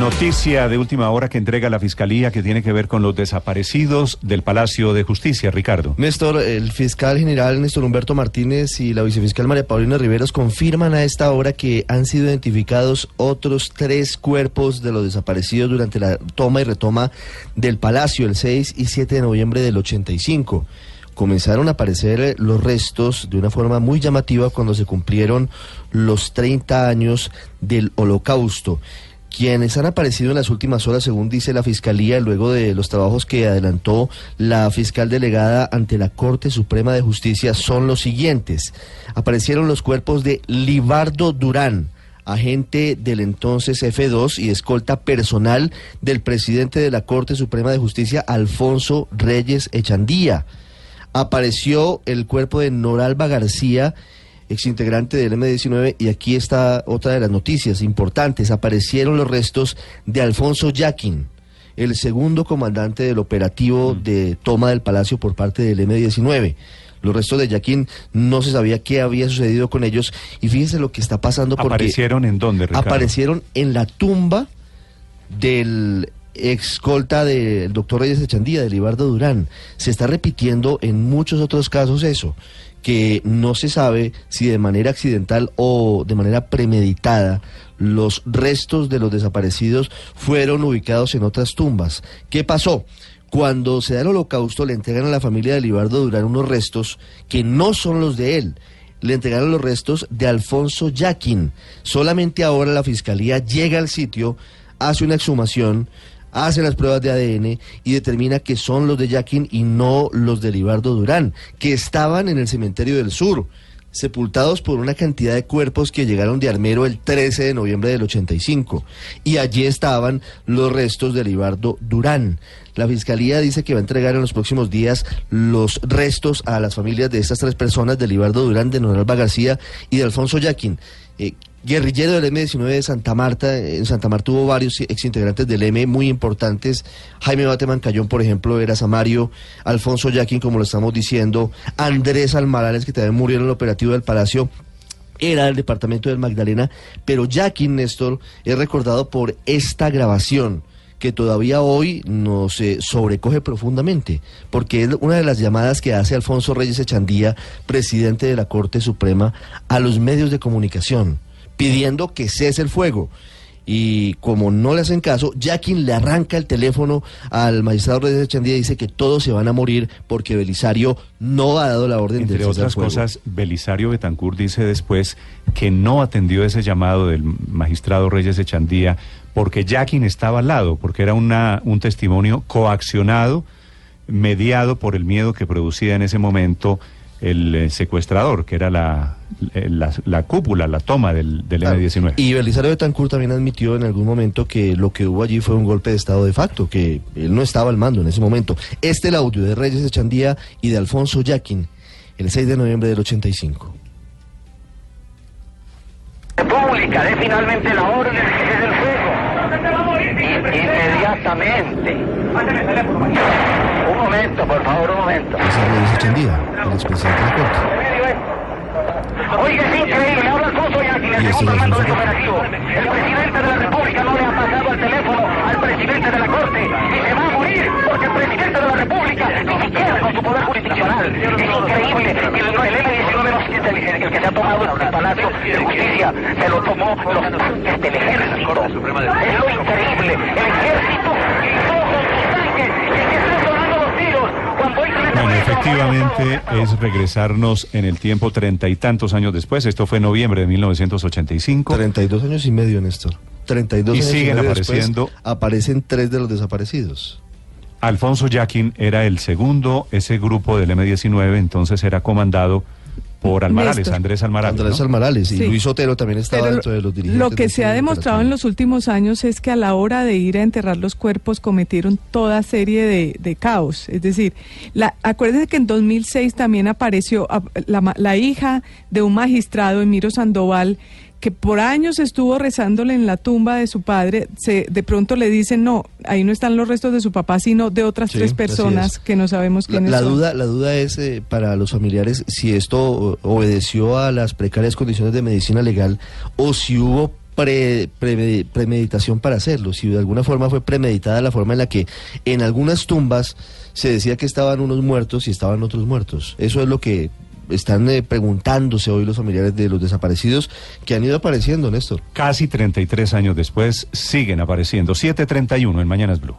Noticia de última hora que entrega la Fiscalía que tiene que ver con los desaparecidos del Palacio de Justicia, Ricardo. Néstor, el fiscal general Néstor Humberto Martínez y la vicefiscal María Paulina Riveros confirman a esta hora que han sido identificados otros tres cuerpos de los desaparecidos durante la toma y retoma del Palacio el 6 y 7 de noviembre del 85 comenzaron a aparecer los restos de una forma muy llamativa cuando se cumplieron los 30 años del holocausto quienes han aparecido en las últimas horas, según dice la Fiscalía, luego de los trabajos que adelantó la fiscal delegada ante la Corte Suprema de Justicia, son los siguientes. Aparecieron los cuerpos de Libardo Durán, agente del entonces F2 y escolta personal del presidente de la Corte Suprema de Justicia, Alfonso Reyes Echandía. Apareció el cuerpo de Noralba García, exintegrante del M19, y aquí está otra de las noticias importantes. Aparecieron los restos de Alfonso Yaquin, el segundo comandante del operativo mm. de toma del palacio por parte del M19. Los restos de Yaquín no se sabía qué había sucedido con ellos y fíjense lo que está pasando porque aparecieron en dónde Ricardo? aparecieron en la tumba del escolta del doctor Reyes Echandía, de Libardo Durán. Se está repitiendo en muchos otros casos eso que no se sabe si de manera accidental o de manera premeditada los restos de los desaparecidos fueron ubicados en otras tumbas. ¿Qué pasó? Cuando se da el holocausto le entregan a la familia de Libardo Durán unos restos que no son los de él. Le entregaron los restos de Alfonso Yaquin. Solamente ahora la fiscalía llega al sitio, hace una exhumación, hace las pruebas de ADN y determina que son los de Yaquín y no los de Libardo Durán, que estaban en el cementerio del sur, sepultados por una cantidad de cuerpos que llegaron de Armero el 13 de noviembre del 85. Y allí estaban los restos de Libardo Durán. La fiscalía dice que va a entregar en los próximos días los restos a las familias de estas tres personas, de Libardo Durán, de Noralba García y de Alfonso Yaquín. Eh, guerrillero del M19 de Santa Marta. En Santa Marta hubo varios exintegrantes del M muy importantes. Jaime Bateman Cayón, por ejemplo, era Samario. Alfonso Yaquín, como lo estamos diciendo. Andrés Almarales, que también murió en el operativo del Palacio. Era del departamento del Magdalena. Pero Yaquín, Néstor, es recordado por esta grabación que todavía hoy nos eh, sobrecoge profundamente, porque es una de las llamadas que hace Alfonso Reyes Echandía, presidente de la Corte Suprema, a los medios de comunicación pidiendo que cese el fuego. Y como no le hacen caso, quien le arranca el teléfono al magistrado Reyes Echandía y dice que todos se van a morir porque Belisario no ha dado la orden de cese otras fuego. cosas, Belisario Betancourt dice después que no atendió ese llamado del magistrado Reyes Echandía porque quien estaba al lado, porque era una, un testimonio coaccionado, mediado por el miedo que producía en ese momento el eh, secuestrador, que era eh, la, la, cúpula, la toma del, del M-19. Y Belisario Betancourt también admitió en algún momento que lo que hubo allí fue un golpe de Estado de facto, que él no estaba al mando en ese momento. Este el audio de Reyes Echandía y de Alfonso Yaquin, el 6 de noviembre del 85. República, dé finalmente la orden del fuego. Inmediatamente. Un momento, por favor, un momento. Esa es Reyes Echandía, el expresidente de la Corte. Oiga, es increíble, habla Alfonso Yaquin, el segundo mando del operativo. El presidente de la República no le ha pasado el teléfono al presidente de la Corte y se va a morir porque el presidente de la República ni siquiera con su poder jurisdiccional. Es increíble que el, el M-19 no siente el, que se ha tomado el Palacio de Justicia, se lo tomó los tanques del ejército. Es lo increíble, el ejército y todos los tanques que están sonando los tiros cuando hay bueno, efectivamente es regresarnos en el tiempo treinta y tantos años después. Esto fue noviembre de 1985. 32 años y medio, Néstor. 32 y años siguen y medio apareciendo. Después, aparecen tres de los desaparecidos. Alfonso Yaquin era el segundo, ese grupo del M-19 entonces era comandado por Almarales, Néstor. Andrés Almarales. Andrés ¿no? Almarales y Sí. Luis Otero también estaba Pero dentro de los dirigentes. Lo que se ha demostrado en los últimos años es que a la hora de ir a enterrar los cuerpos cometieron toda serie de, de caos. Es decir, la, acuérdense que en 2006 también apareció la, la hija de un magistrado, Emiro Sandoval, que por años estuvo rezándole en la tumba de su padre, se, de pronto le dicen, no, ahí no están los restos de su papá, sino de otras Sí, tres personas es. que no sabemos La, quiénes la son. duda, la duda es eh, para los familiares si esto obedeció a las precarias condiciones de medicina legal o si hubo pre- pre- premeditación para hacerlo, si de alguna forma fue premeditada la forma en la que en algunas tumbas se decía que estaban unos muertos y estaban otros muertos. Eso es lo que están eh, preguntándose hoy los familiares de los desaparecidos que han ido apareciendo, Néstor. Casi 33 años después siguen apareciendo. 7.31 en Mañanas Blue.